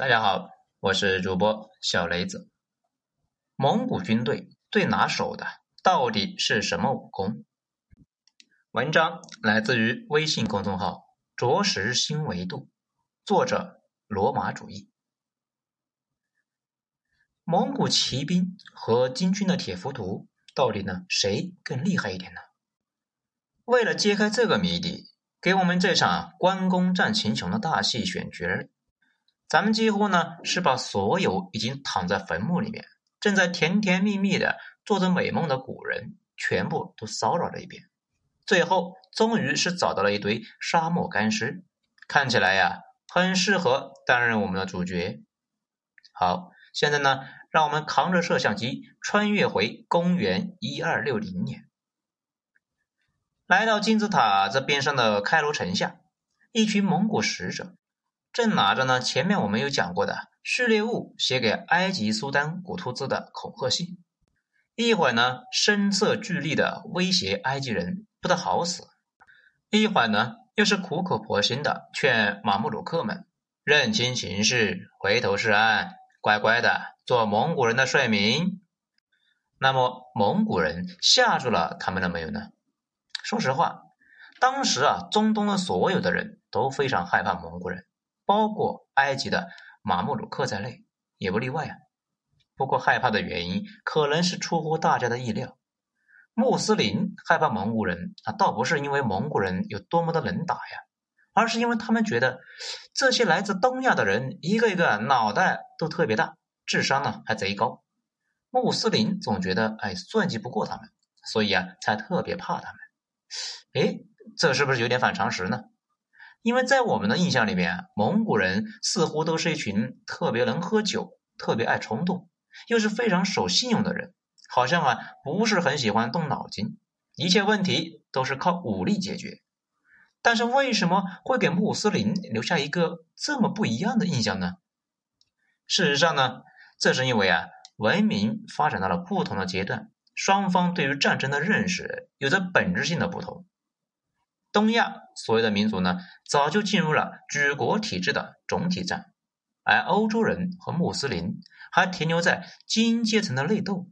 大家好，我是主播小雷子。蒙古军队最拿手的到底是什么武功？文章来自于微信公众号“着实新维度”，作者罗马主义。蒙古骑兵和金军的铁浮屠，到底呢谁更厉害一点呢？为了揭开这个谜底，给我们这场关公战秦琼的大戏选角儿。咱们几乎呢是把所有已经躺在坟墓里面、正在甜甜蜜蜜的做着美梦的古人，全部都骚扰了一遍，最后终于是找到了一堆沙漠干尸，看起来呀很适合担任我们的主角。好，现在呢，让我们扛着摄像机穿越回公元一二六零年，来到金字塔这边上的开罗城下，一群蒙古使者。正拿着呢，前面我们有讲过的序列物写给埃及苏丹古突兹的恐吓信，一会儿呢声色俱厉的威胁埃及人不得好死，一会儿呢又是苦口婆心的劝马穆鲁克们认清形势，回头是岸，乖乖的做蒙古人的帅民。那么蒙古人吓住了他们了没有呢？说实话，当时啊，中东的所有的人都非常害怕蒙古人。包括埃及的马穆鲁克在内，也不例外啊。不过害怕的原因可能是出乎大家的意料。穆斯林害怕蒙古人啊，倒不是因为蒙古人有多么的能打呀，而是因为他们觉得这些来自东亚的人一个一个脑袋都特别大，智商呢还贼高。穆斯林总觉得哎算计不过他们，所以啊才特别怕他们。哎，这是不是有点反常识呢？因为在我们的印象里面，蒙古人似乎都是一群特别能喝酒、特别爱冲动，又是非常守信用的人，好像啊不是很喜欢动脑筋，一切问题都是靠武力解决。但是为什么会给穆斯林留下一个这么不一样的印象呢？事实上呢，这是因为啊文明发展到了不同的阶段，双方对于战争的认识有着本质性的不同。东亚所有的民族呢，早就进入了举国体制的总体战，而欧洲人和穆斯林还停留在精英阶层的内斗，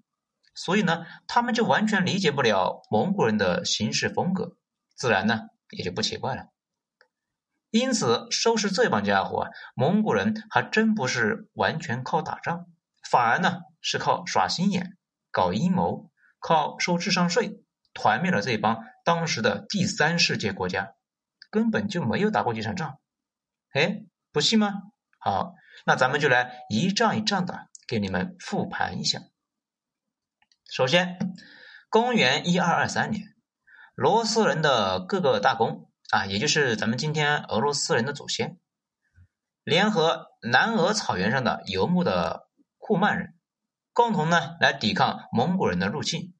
所以呢，他们就完全理解不了蒙古人的行事风格，自然呢也就不奇怪了。因此，收拾这帮家伙啊，蒙古人还真不是完全靠打仗，反而呢是靠耍心眼、搞阴谋、靠收智商税。团灭了这帮当时的第三世界国家，根本就没有打过几场仗。哎，不信吗？好，那咱们就来一仗一仗的给你们复盘一下。首先，公元一二二三年，罗斯人的各个大公啊，也就是咱们今天俄罗斯人的祖先，联合南俄草原上的游牧的库曼人，共同呢来抵抗蒙古人的入侵。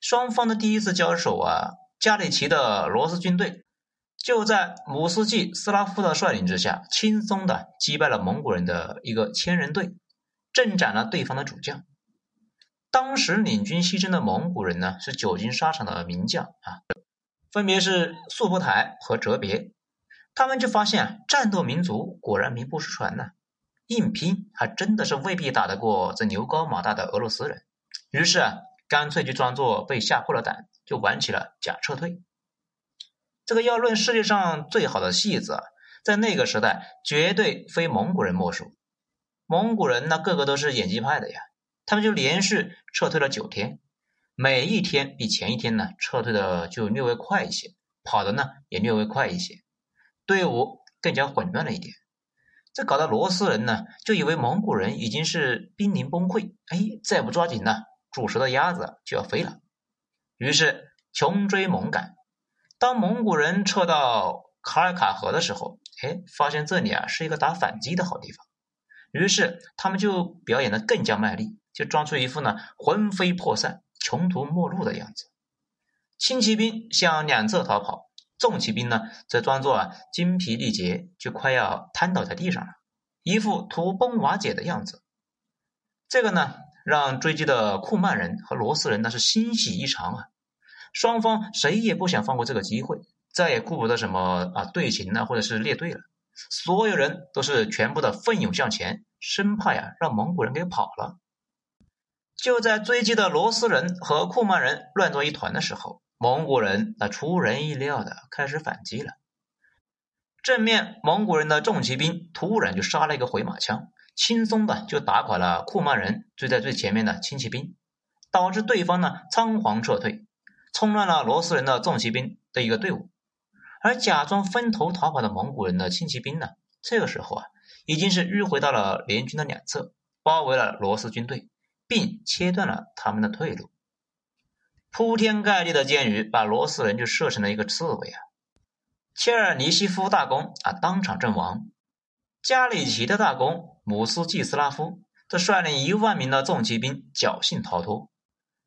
双方的第一次交手啊，加里奇的罗斯军队就在姆斯季斯拉夫的率领之下，轻松的击败了蒙古人的一个千人队，镇斩了对方的主将。当时领军牺牲的蒙古人呢，是久经沙场的名将啊，分别是速不台和哲别。他们就发现啊，战斗民族果然名不虚传呢，硬拼还真的是未必打得过这牛高马大的俄罗斯人。于是啊。干脆就装作被吓破了胆，就玩起了假撤退。这个要论世界上最好的戏子，在那个时代绝对非蒙古人莫属。蒙古人那个个都是演技派的呀，他们就连续撤退了九天，每一天比前一天呢撤退的就略微快一些，跑的呢也略微快一些，队伍更加混乱了一点。这搞得罗斯人呢就以为蒙古人已经是濒临崩溃，哎，再不抓紧呢。煮熟的鸭子就要飞了，于是穷追猛赶。当蒙古人撤到卡尔卡河的时候，哎，发现这里啊是一个打反击的好地方，于是他们就表演的更加卖力，就装出一副呢魂飞魄散、穷途末路的样子。轻骑兵向两侧逃跑，重骑兵呢则装作啊精疲力竭，就快要瘫倒在地上了，一副土崩瓦解的样子。这个呢。让追击的库曼人和罗斯人那是欣喜异常啊！双方谁也不想放过这个机会，再也顾不得什么啊队形呢，或者是列队了，所有人都是全部的奋勇向前，生怕呀让蒙古人给跑了。就在追击的罗斯人和库曼人乱作一团的时候，蒙古人那出人意料的开始反击了。正面蒙古人的重骑兵突然就杀了一个回马枪，轻松的就打垮了库曼人追在最前面的轻骑兵，导致对方呢仓皇撤退，冲乱了罗斯人的重骑兵的一个队伍。而假装分头逃跑的蒙古人的轻骑兵呢，这个时候啊，已经是迂回到了联军的两侧，包围了罗斯军队，并切断了他们的退路。铺天盖地的箭雨把罗斯人就射成了一个刺猬啊！切尔尼西夫大公啊当场阵亡，加里奇的大公姆斯季斯拉夫则率领一万名的重骑兵侥幸逃脱，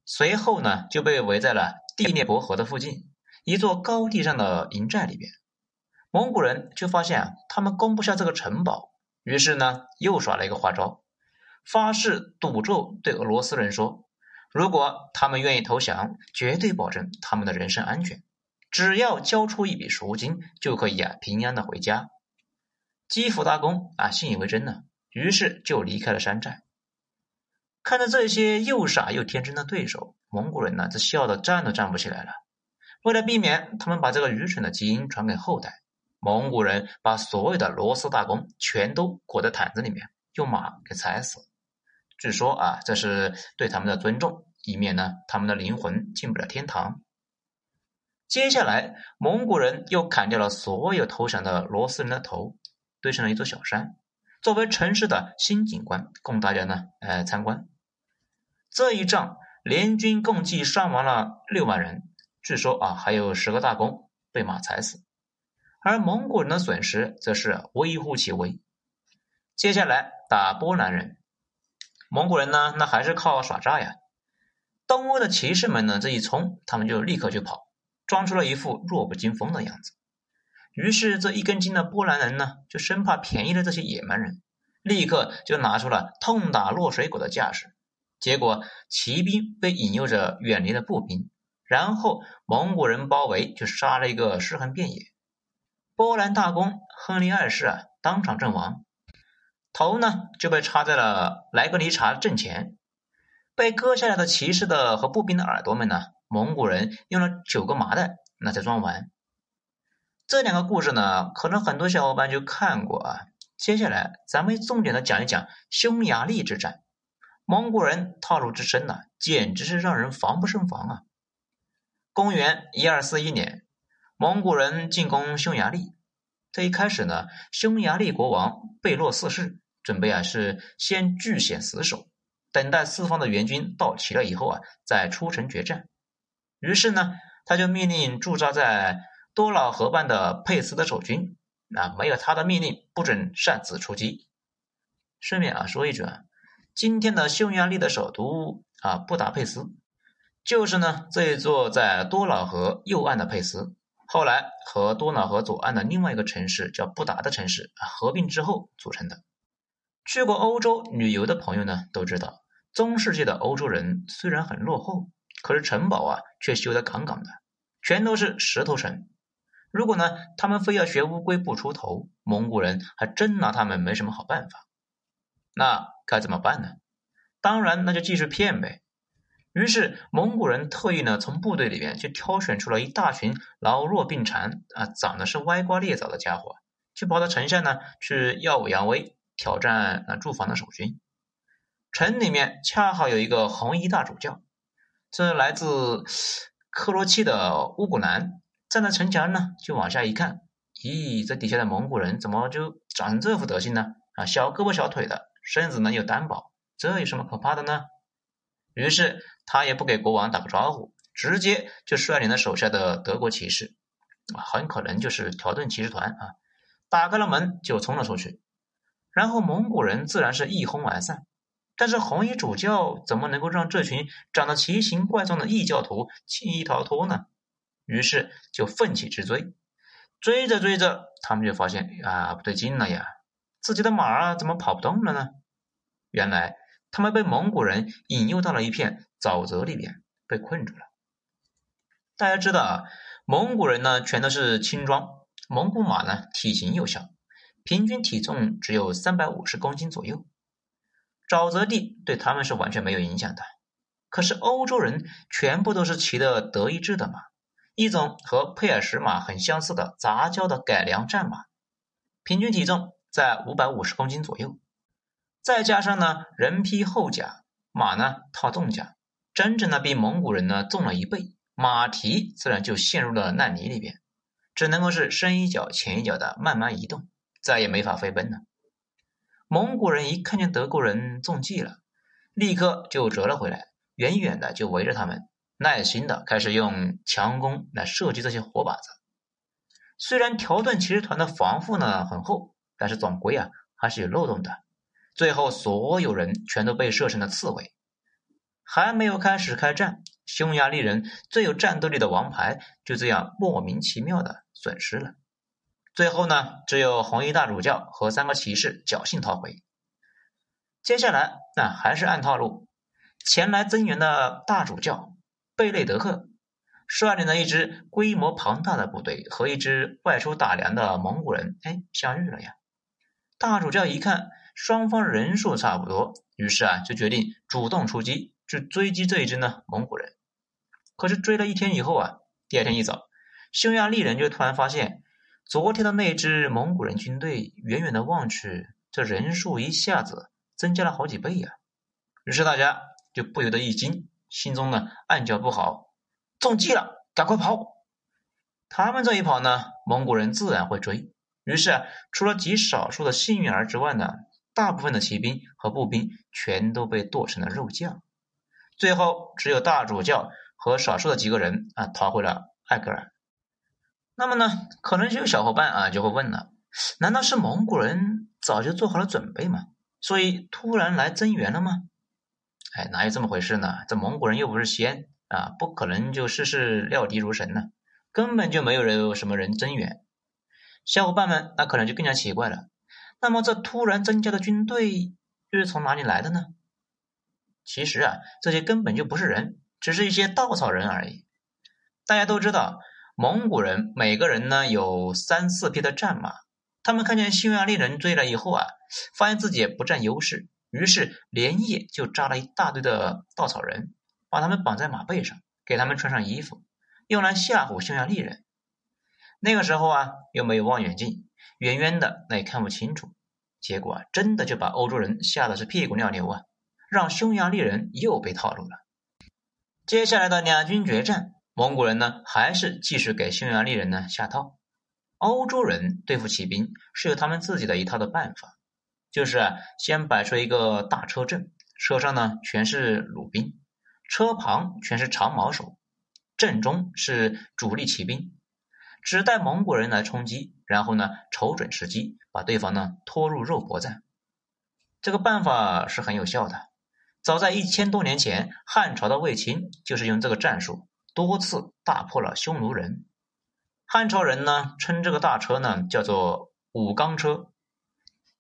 随后呢就被围在了第聂伯河的附近。一座高地上的营寨里边，蒙古人就发现啊，他们攻不下这个城堡，于是呢，又耍了一个花招，发誓赌咒对俄罗斯人说，如果他们愿意投降，绝对保证他们的人身安全，只要交出一笔赎金，就可以啊平安的回家。基辅大公啊信以为真呢，于是就离开了山寨。看着这些又傻又天真的对手，蒙古人呢，这笑得站都站不起来了。为了避免他们把这个愚蠢的基因传给后代，蒙古人把所有的罗斯大公全都裹在毯子里面，用马给踩死。据说啊，这是对他们的尊重，以免呢他们的灵魂进不了天堂。接下来，蒙古人又砍掉了所有投降的罗斯人的头，堆成了一座小山，作为城市的新景观，供大家呢呃参观。这一仗，联军共计伤亡了六万人。据说啊，还有十个大公被马踩死，而蒙古人的损失则是微乎其微。接下来打波兰人，蒙古人呢，那还是靠耍诈呀。东欧的骑士们呢，这一冲，他们就立刻就跑，装出了一副弱不禁风的样子。于是这一根筋的波兰人呢，就生怕便宜了这些野蛮人，立刻就拿出了痛打落水狗的架势。结果骑兵被引诱着远离了步兵。然后蒙古人包围，就杀了一个尸横遍野。波兰大公亨利二世啊，当场阵亡，头呢就被插在了莱格尼察阵前。被割下来的骑士的和步兵的耳朵们呢，蒙古人用了九个麻袋那才装完。这两个故事呢，可能很多小伙伴就看过啊。接下来咱们重点的讲一讲匈牙利之战。蒙古人套路之深呐，简直是让人防不胜防啊！公元一二四一年，蒙古人进攻匈牙利。这一开始呢，匈牙利国王贝洛四世准备啊是先据险死守，等待四方的援军到齐了以后啊，再出城决战。于是呢，他就命令驻扎在多瑙河畔的佩斯的守军，啊，没有他的命令不准擅自出击。顺便啊说一句啊，今天的匈牙利的首都啊布达佩斯。就是呢，这一座在多瑙河右岸的佩斯，后来和多瑙河左岸的另外一个城市叫布达的城市啊合并之后组成的。去过欧洲旅游的朋友呢都知道，中世纪的欧洲人虽然很落后，可是城堡啊却修得杠杠的，全都是石头城。如果呢他们非要学乌龟不出头，蒙古人还真拿他们没什么好办法。那该怎么办呢？当然，那就继续骗呗。于是蒙古人特意呢从部队里面就挑选出了一大群老弱病残啊，长得是歪瓜裂枣的家伙，就跑到城下呢去耀武扬威，挑战那驻防的守军。城里面恰好有一个红衣大主教，这来自克罗契的乌古兰，站在城墙呢就往下一看，咦，这底下的蒙古人怎么就长成这副德行呢？啊，小胳膊小腿的，身子呢又单薄，这有什么可怕的呢？于是他也不给国王打个招呼，直接就率领了手下的德国骑士，啊，很可能就是条顿骑士团啊，打开了门就冲了出去。然后蒙古人自然是一哄而散，但是红衣主教怎么能够让这群长得奇形怪状的异教徒轻易逃脱呢？于是就奋起直追，追着追着，他们就发现啊，不对劲了呀，自己的马儿怎么跑不动了呢？原来。他们被蒙古人引诱到了一片沼泽里边，被困住了。大家知道啊，蒙古人呢全都是轻装，蒙古马呢体型又小，平均体重只有三百五十公斤左右。沼泽地对他们是完全没有影响的。可是欧洲人全部都是骑的德意志的马，一种和佩尔什马很相似的杂交的改良战马，平均体重在五百五十公斤左右。再加上呢，人披厚甲，马呢套重甲，整整的比蒙古人呢重了一倍，马蹄自然就陷入了烂泥里边，只能够是深一脚浅一脚的慢慢移动，再也没法飞奔了。蒙古人一看见德国人中计了，立刻就折了回来，远远的就围着他们，耐心的开始用强弓来射击这些活靶子。虽然条顿骑士团的防护呢很厚，但是总归啊还是有漏洞的。最后，所有人全都被射成了刺猬。还没有开始开战，匈牙利人最有战斗力的王牌就这样莫名其妙的损失了。最后呢，只有红衣大主教和三个骑士侥幸逃回。接下来，那还是按套路，前来增援的大主教贝内德克率领了一支规模庞大的部队和一支外出打粮的蒙古人，哎，相遇了呀。大主教一看。双方人数差不多，于是啊，就决定主动出击，去追击这一支呢蒙古人。可是追了一天以后啊，第二天一早，匈牙利人就突然发现，昨天的那支蒙古人军队远远的望去，这人数一下子增加了好几倍呀。于是大家就不由得一惊，心中呢暗叫不好，中计了，赶快跑！他们这一跑呢，蒙古人自然会追。于是，除了极少数的幸运儿之外呢。大部分的骑兵和步兵全都被剁成了肉酱，最后只有大主教和少数的几个人啊逃回了艾格尔。那么呢，可能就有小伙伴啊就会问了：难道是蒙古人早就做好了准备吗？所以突然来增援了吗？哎，哪有这么回事呢？这蒙古人又不是仙啊，不可能就事事料敌如神呢，根本就没有人什么人增援。小伙伴们那可能就更加奇怪了。那么，这突然增加的军队又是从哪里来的呢？其实啊，这些根本就不是人，只是一些稻草人而已。大家都知道，蒙古人每个人呢有三四匹的战马，他们看见匈牙利人追来以后啊，发现自己也不占优势，于是连夜就扎了一大堆的稻草人，把他们绑在马背上，给他们穿上衣服，用来吓唬匈牙利人。那个时候啊，又没有望远镜。远远的那也看不清楚，结果啊，真的就把欧洲人吓得是屁滚尿流啊，让匈牙利人又被套路了。接下来的两军决战，蒙古人呢还是继续给匈牙利人呢下套。欧洲人对付骑兵是有他们自己的一套的办法，就是，先摆出一个大车阵，车上呢全是鲁兵，车旁全是长矛手，阵中是主力骑兵。只待蒙古人来冲击，然后呢，瞅准时机，把对方呢拖入肉搏战。这个办法是很有效的。早在一千多年前，汉朝的卫青就是用这个战术，多次大破了匈奴人。汉朝人呢称这个大车呢叫做五钢车。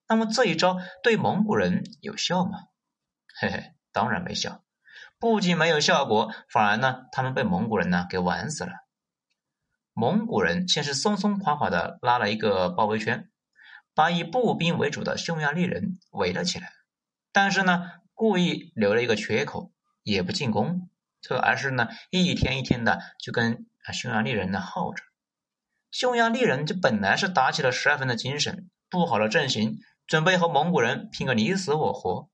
那么这一招对蒙古人有效吗？嘿嘿，当然没效。不仅没有效果，反而呢，他们被蒙古人呢给玩死了。蒙古人先是松松垮垮的拉了一个包围圈，把以步兵为主的匈牙利人围了起来。但是呢，故意留了一个缺口，也不进攻，这而是呢一天一天的就跟匈牙利人呢耗着。匈牙利人就本来是打起了十二分的精神，布好了阵型，准备和蒙古人拼个你死我活。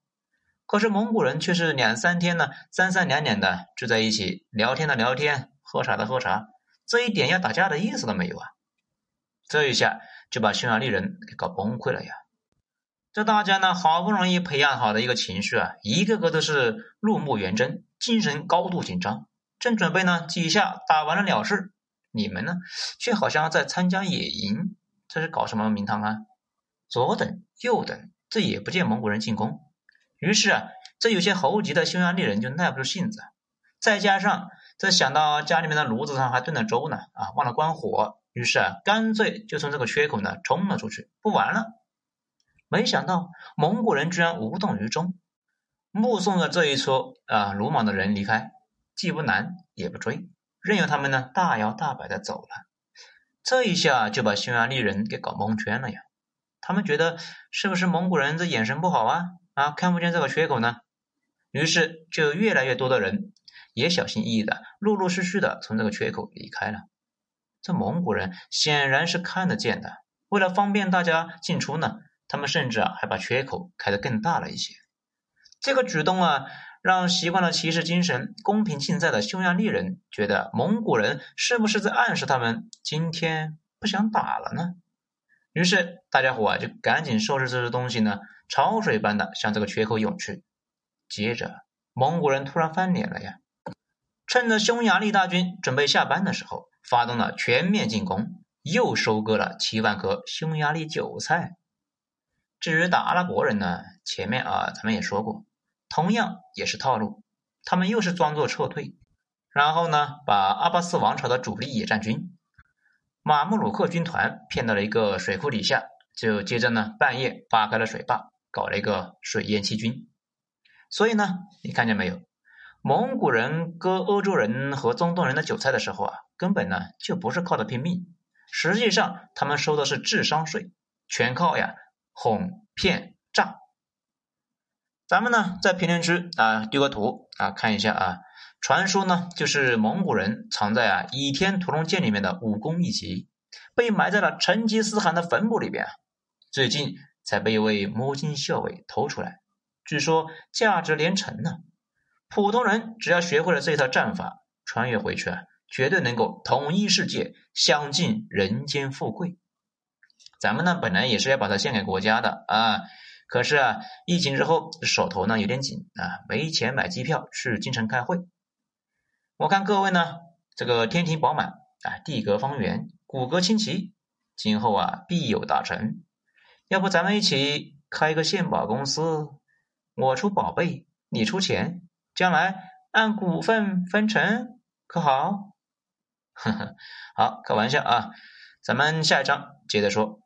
可是蒙古人却是两三天呢，三三两两的聚在一起聊天的聊天，喝茶的喝茶。这一点要打架的意思都没有啊！这一下就把匈牙利人给搞崩溃了呀！这大家呢好不容易培养好的一个情绪啊，一个个都是怒目圆睁，精神高度紧张，正准备呢几下打完了了事，你们呢却好像在参加野营，这是搞什么名堂啊？左等右等，这也不见蒙古人进攻，于是啊，这有些猴急的匈牙利人就耐不住性子，再加上。这想到家里面的炉子上还炖着粥呢，啊，忘了关火，于是啊，干脆就从这个缺口呢冲了出去，不玩了。没想到蒙古人居然无动于衷，目送着这一撮啊鲁莽的人离开，既不拦也不追，任由他们呢大摇大摆的走了。这一下就把匈牙利人给搞蒙圈了呀！他们觉得是不是蒙古人这眼神不好啊？啊，看不见这个缺口呢？于是就越来越多的人也小心翼翼的、陆陆续续的从这个缺口离开了。这蒙古人显然是看得见的，为了方便大家进出呢，他们甚至啊还把缺口开得更大了一些。这个举动啊，让习惯了骑士精神、公平竞赛的匈牙利人觉得蒙古人是不是在暗示他们今天不想打了呢？于是大家伙啊就赶紧收拾这些东西呢，潮水般的向这个缺口涌去。接着，蒙古人突然翻脸了呀！趁着匈牙利大军准备下班的时候，发动了全面进攻，又收割了七万颗匈牙利韭菜。至于打阿拉伯人呢，前面啊咱们也说过，同样也是套路，他们又是装作撤退，然后呢把阿巴斯王朝的主力野战军马穆鲁克军团骗到了一个水库底下，就接着呢半夜扒开了水坝，搞了一个水淹七军。所以呢，你看见没有？蒙古人割欧洲人和中东人的韭菜的时候啊，根本呢就不是靠的拼命，实际上他们收的是智商税，全靠呀哄骗诈。咱们呢在评论区啊丢个图啊看一下啊，传说呢就是蒙古人藏在啊倚天屠龙剑里面的武功秘籍，被埋在了成吉思汗的坟墓里边，最近才被一位摸金校尉偷出来。据说价值连城呢。普通人只要学会了这套战法，穿越回去啊，绝对能够统一世界，享尽人间富贵。咱们呢，本来也是要把它献给国家的啊，可是啊，疫情之后手头呢有点紧啊，没钱买机票去京城开会。我看各位呢，这个天庭饱满啊，地阁方圆，骨骼清奇，今后啊必有大成。要不咱们一起开个献宝公司？我出宝贝，你出钱，将来按股份分成，可好？呵呵，好，开玩笑啊，咱们下一章接着说。